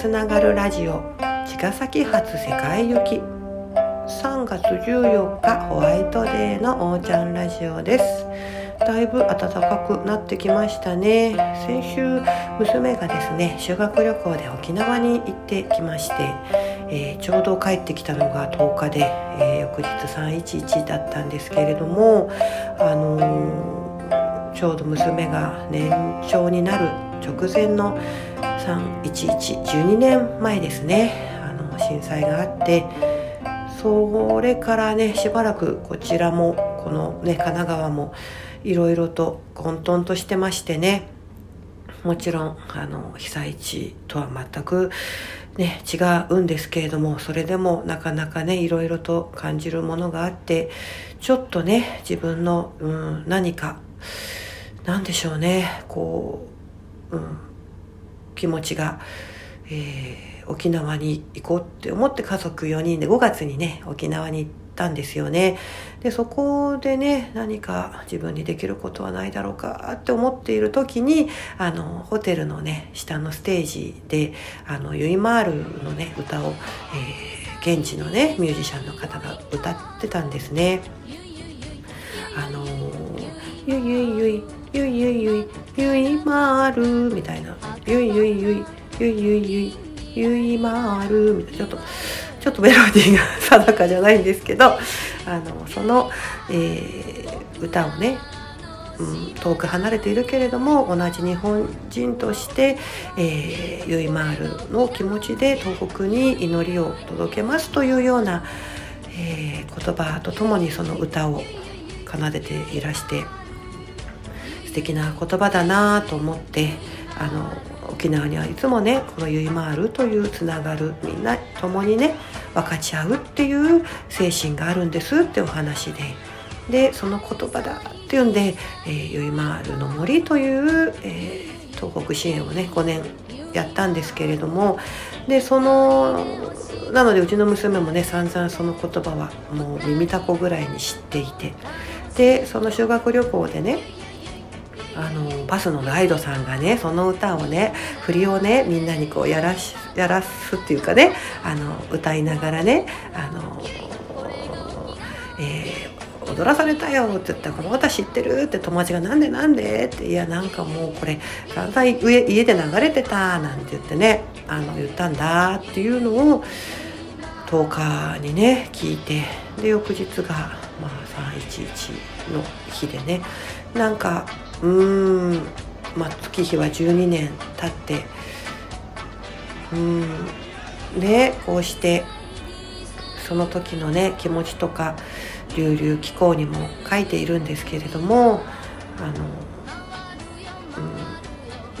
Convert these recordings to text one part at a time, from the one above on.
つながるラジオ茅ヶ崎発世界行き。3月14日ホワイトデーのおーちゃんラジオです。だいぶ暖かくなってきましたね。先週娘がですね修学旅行で沖縄に行ってきまして、えー、ちょうど帰ってきたのが10日で、えー、翌日311だったんですけれどもあのー、ちょうど娘が年長になる直前の31112年前ですね。あの震災があってそれからねしばらくこちらもこのね神奈川もいろいろと混沌としてましてねもちろんあの被災地とは全くね違うんですけれどもそれでもなかなかねいろいろと感じるものがあってちょっとね自分の、うん、何か何でしょうねこう、うん、気持ちが、えー、沖縄に行こうって思って家族4人で5月にね沖縄に行ったんですよね。で、そこでね、何か自分にできることはないだろうかって思っている時に、あの、ホテルのね、下のステージで、あの、ユイマールのね、歌を、えー、現地のね、ミュージシャンの方が歌ってたんですね。あのゆいゆいゆい、ゆいゆいゆい、ゆいまーるみたいな、ゆいゆいゆい、ゆいゆいゆい、ゆいまーるみたいな、ちょっと、ちょっとメロディーが定かじゃないんですけどあのその、えー、歌をね、うん、遠く離れているけれども同じ日本人として、えー、ユイマールの気持ちで東北に祈りを届けますというような、えー、言葉とともにその歌を奏でていらして素敵な言葉だなと思ってあの沖縄にはいつもねこのゆいまーるというつながるみんな共にね分かち合うっていう精神があるんですってお話で。でその言葉だっていうんで、えー、ゆいまーるの森という、えー、東北支援をね5年やったんですけれどもでそのなのでうちの娘もね散々その言葉はもう耳たこぐらいに知っていて。でその修学旅行でねあのバスのガイドさんがねその歌をね振りをねみんなにこうやらしやらすっていうかねあの歌いながらねあの、えー、踊らされたよって言ったら「この歌知ってる?」って友達が「なんでなんで?」って「いやなんかもうこれ散々上家で流れてた」なんて言ってねあの言ったんだっていうのを10日にね聞いてで翌日が、まあ、311の日でね。なんかうーんまあ月日は12年経ってうんねこうしてその時のね気持ちとか流々気候にも書いているんですけれどもあの、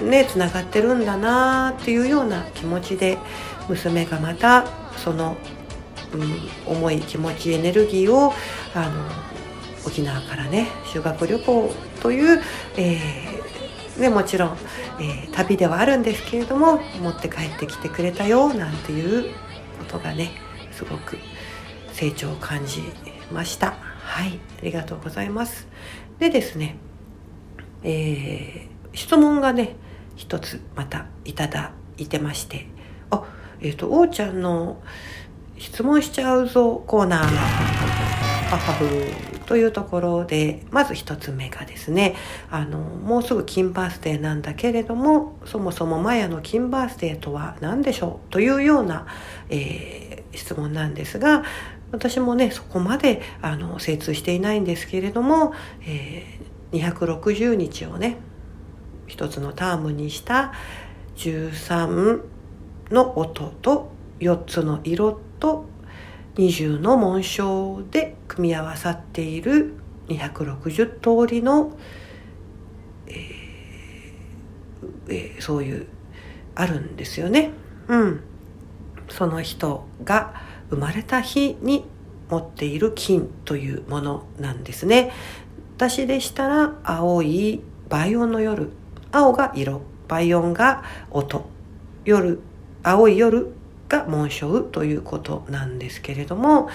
うん、ねつながってるんだなっていうような気持ちで娘がまたその、うん、重い気持ちエネルギーをあの沖縄からね修学旅行という、えー、ね、もちろん、えー、旅ではあるんですけれども持って帰ってきてくれたよなんていうことがねすごく成長を感じました。はいありがとうございます。でですね、えー、質問がね一つまたいただいてましてあえっ、ー、とおーちゃんの質問しちゃうぞコーナーハハフというところでまず1つ目がですねあのもうすぐ金バースデーなんだけれどもそもそもマヤの金バースデーとは何でしょうというような、えー、質問なんですが私もねそこまであの精通していないんですけれども、えー、260日をね一つのタームにした13の音と4つの色と20の紋章で組み合わさっている260通りの、えーえー、そういうあるんですよね。うん。その人が生まれた日に持っている金というものなんですね。私でしたら青い倍音の夜青が色倍音が音夜青い夜が紋章ということなんですけれども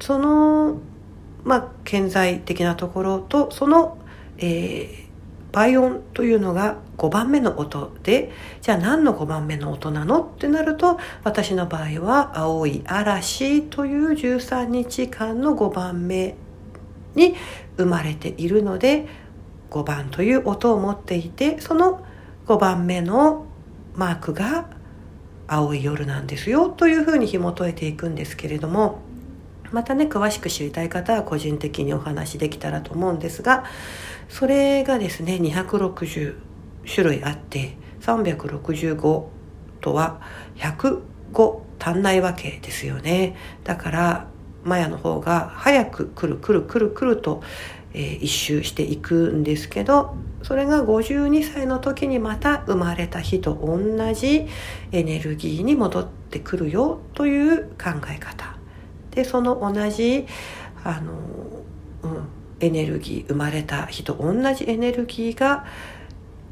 そのまあ顕在的なところとその、えー、倍音というのが5番目の音でじゃあ何の5番目の音なのってなると私の場合は「青い嵐」という13日間の5番目に生まれているので5番という音を持っていてその5番目のマークが青い夜なんですよというふうに紐解いていくんですけれどもまたね詳しく知りたい方は個人的にお話できたらと思うんですがそれがですね260種類あって365とは105足んないわけですよね。だからマヤの方が早く来る来る来る来ると、えー、一周していくんですけどそれが52歳の時にまた生まれた日と同じエネルギーに戻ってくるよという考え方。でその同じあの、うん、エネルギー生まれた日と同じエネルギーが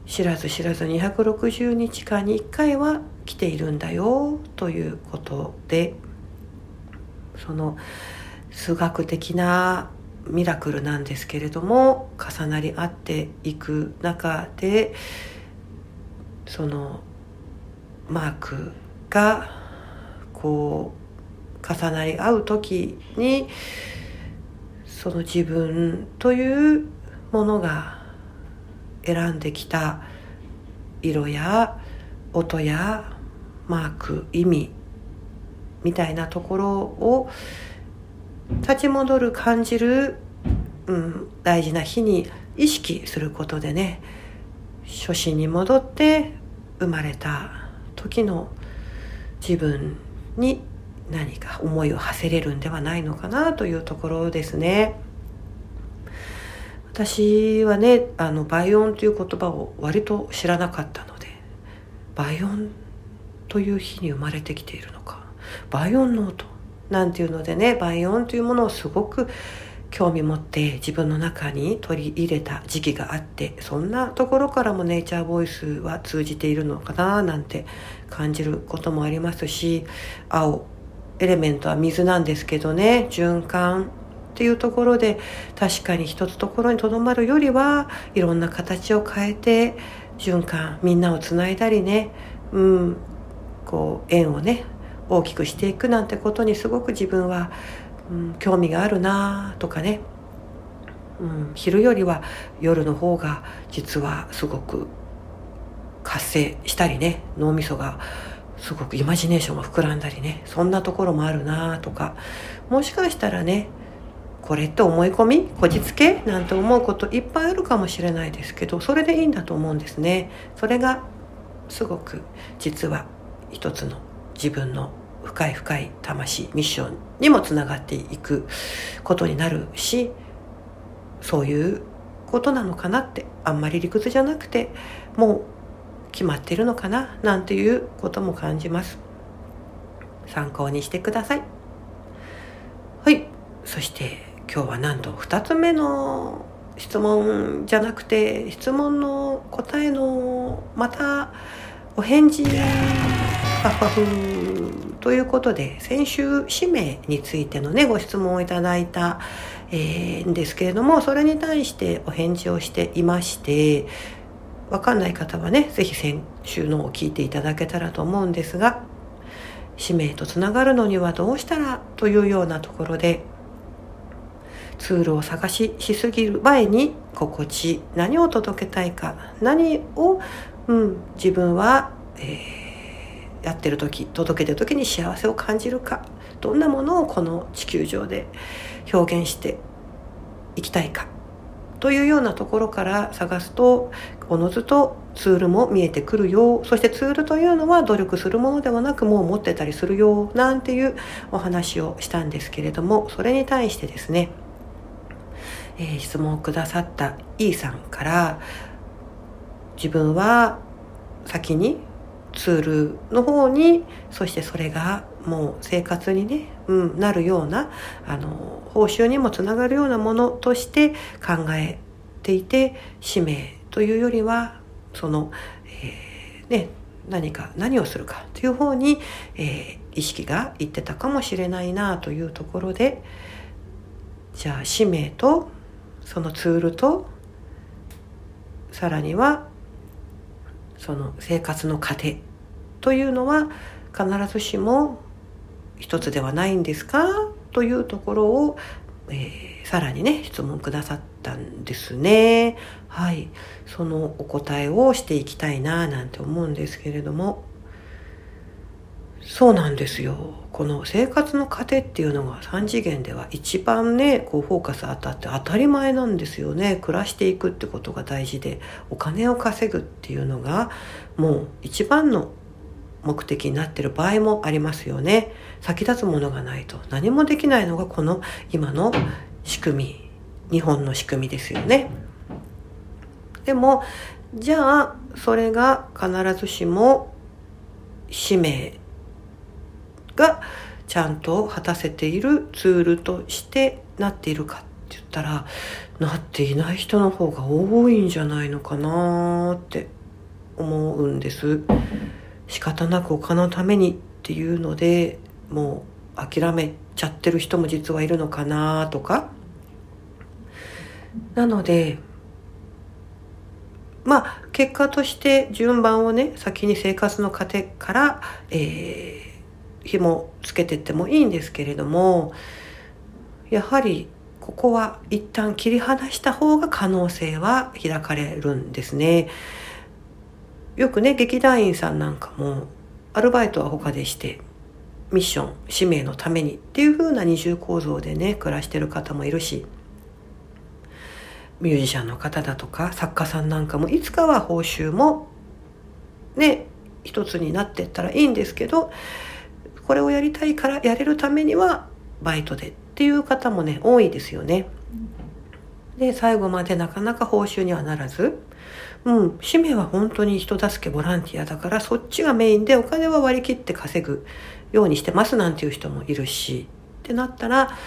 知らず知らず260日間に1回は来ているんだよということでその数学的なミラクルなんですけれども重なり合っていく中でそのマークがこう重なり合う時にその自分というものが選んできた色や音やマーク意味みたいなところを立ち戻る感じる、うん、大事な日に意識することでね初心に戻って生まれた時の自分に何か思いを馳せれるんではないのかなというところですね。私はねあの倍音という言葉を割と知らなかったので倍音という日に生まれてきているのか倍音の音なんていうのでね倍音というものをすごく興味持って自分の中に取り入れた時期があってそんなところからもネイチャーボイスは通じているのかななんて感じることもありますし青エレメントは水なんですけどね循環っていうところで確かに一つところにとどまるよりはいろんな形を変えて循環みんなをつないだりねうんこう縁をね大きくしていくなんてことにすごく自分は、うん、興味があるなとかね、うん、昼よりは夜の方が実はすごく活性したりね脳みそがすごくイマジネーションが膨らんだりねそんなところもあるなとか。もしかしたらねこれって思い込みこじつけなんて思うこといっぱいあるかもしれないですけどそれでいいんだと思うんですね。それがすごく実は一つの自分の深い深い魂ミッションにもつながっていくことになるしそういうことなのかなってあんまり理屈じゃなくてもう決まってるのかななんていうことも感じます。参考にしてください。はい。そして今日はなんと2つ目の質問じゃなくて質問の答えのまたお返事。ということで先週氏名についてのねご質問をいただいた、えー、んですけれどもそれに対してお返事をしていましてわかんない方はね是非先週のを聞いていただけたらと思うんですが使命とつながるのにはどうしたらというようなところでツールを探ししすぎる前に心地何を届けたいか何を、うん、自分は、えーやってる時届けてる時に幸せを感じるかどんなものをこの地球上で表現していきたいかというようなところから探すとおのずとツールも見えてくるよそしてツールというのは努力するものではなくもう持ってたりするよなんていうお話をしたんですけれどもそれに対してですね、えー、質問をくださった E さんから自分は先にツールの方にそしてそれがもう生活にね、うん、なるようなあの報酬にもつながるようなものとして考えていて使命というよりはその、えー、ね何か何をするかという方に、えー、意識がいってたかもしれないなというところでじゃあ使命とそのツールとさらにはその生活の糧というのは必ずしも一つではないんですかというところを、えー、さらにね質問くださったんですね。はい。そのお答えをしていきたいななんて思うんですけれども。そうなんですよ。この生活の糧っていうのが3次元では一番ねこうフォーカス当たって当たり前なんですよね。暮らしていくってことが大事でお金を稼ぐっていうのがもう一番の目的になってる場合もありますよね。先立つものがないと何もできないのがこの今の仕組み。日本の仕組みですよね。でもじゃあそれが必ずしも使命がちゃんと果たせているツールとしてなっているかって言ったらなっていない人の方が多いんじゃないのかなって思うんです。仕方なくお金のためにっていうのでもう諦めちゃってる人も実はいるのかなとか。なのでまあ結果として順番をね先に生活の糧から、えー、紐つけてってもいいんですけれどもやはりここは一旦切り離した方が可能性は開かれるんですね。よくね劇団員さんなんかもアルバイトは他でしてミッション使命のためにっていう風な二重構造でね暮らしてる方もいるしミュージシャンの方だとか作家さんなんかもいつかは報酬もね一つになってったらいいんですけどこれをやりたいからやれるためにはバイトでっていう方もね多いですよね。で最後までなかなか報酬にはならず、うん、使命は本当に人助けボランティアだからそっちがメインでお金は割り切って稼ぐようにしてますなんていう人もいるしってなったら、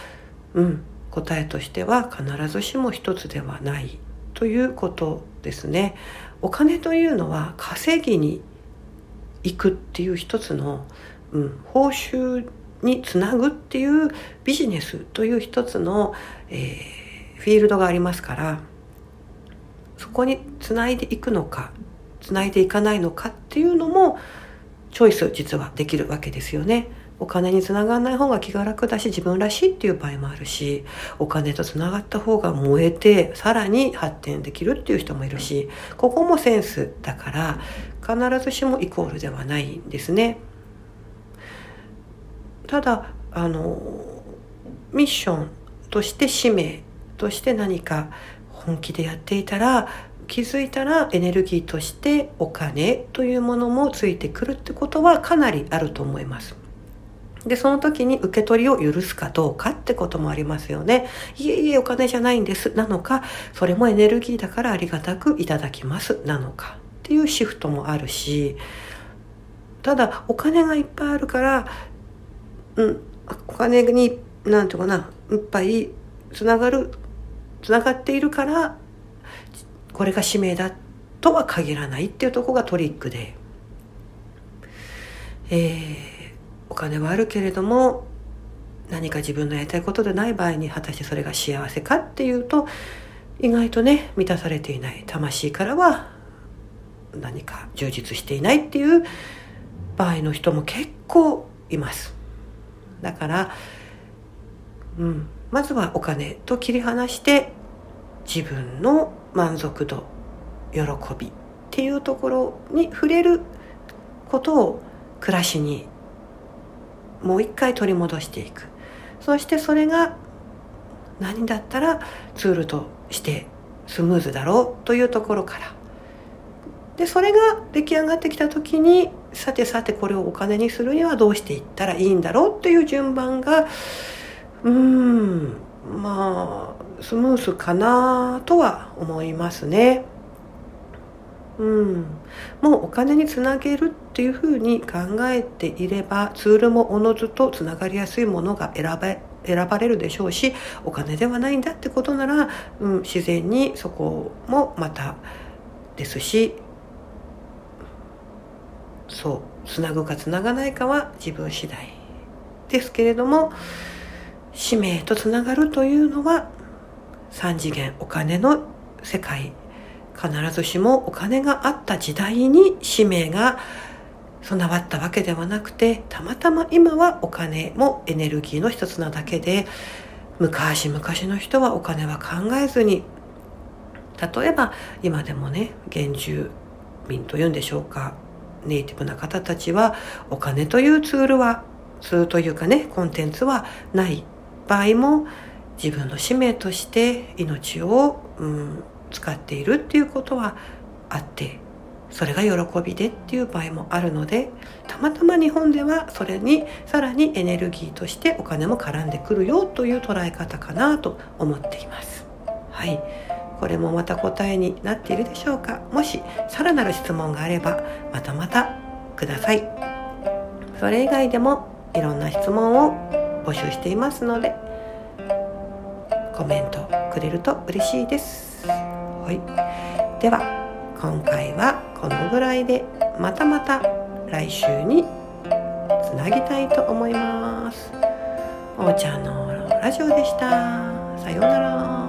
うん、答えとしては必ずしも一つではないということですね。お金というのは稼ぎに行くっていう一つのうん、報酬につなぐっていうビジネスという一つの、えー、フィールドがありますからそこにつないでいくのかつないでいかないのかっていうのもチョイス実はできるわけですよね。お金につながらない方が気が楽だし自分らしいっていう場合もあるしお金とつながった方が燃えてさらに発展できるっていう人もいるしここもセンスだから必ずしもイコールではないんですね。ただあのミッションとして使命として何か本気でやっていたら気づいたらエネルギーとしてお金というものもついてくるってことはかなりあると思います。で、その時に受け取りを許すかどうかってこともありますよね。いえいえお金じゃないんです。なのか、それもエネルギーだからありがたくいただきます。なのかっていうシフトもあるし、ただお金がいっぱいあるからうん、お金に何て言うかな。いっぱいつながるつながっているからこれが使命だとは限らないっていうとこがトリックで、えー、お金はあるけれども何か自分のやりたいことでない場合に果たしてそれが幸せかっていうと意外とね満たされていない。魂からは何か充実していないっていう場合の人も結構います。だから、うん、まずはお金と切り離して自分の満足度喜びっていうところに触れることを暮らしにもう一回取り戻していく。そしてそれが何だったらツールとしてスムーズだろうというところから。でそれが出来上がってきた時にさてさてこれをお金にするにはどうしていったらいいんだろうっていう順番がうんまあスムースかなとは思いますね。うん、もうお金につなげるっていうふうに考えていればツールもおのずとつながりやすいものが選べ選ばれるでしょうしお金ではないんだってことなら、うん、自然にそこもまたですしそうつなぐかつながないかは自分次第ですけれども使命とつながるというのは3次元お金の世界必ずしもお金があった時代に使命が備わったわけではなくてたまたま今はお金もエネルギーの一つなだけで昔々の人はお金は考えずに例えば今でもね原住民というんでしょうかネイティブな方たちはお金というツールはツールというかねコンテンツはない場合も自分の使命として命を、うん、使っているっていうことはあってそれが喜びでっていう場合もあるのでたまたま日本ではそれにさらにエネルギーとしてお金も絡んでくるよという捉え方かなと思っています。はいこれもまた答えになっているでしょうか？もしさらなる質問があればまたまたください。それ以外でもいろんな質問を募集していますのでコメントくれると嬉しいです。はい。では今回はこのぐらいでまたまた来週につなぎたいと思います。おーちゃんのラジオでした。さようなら。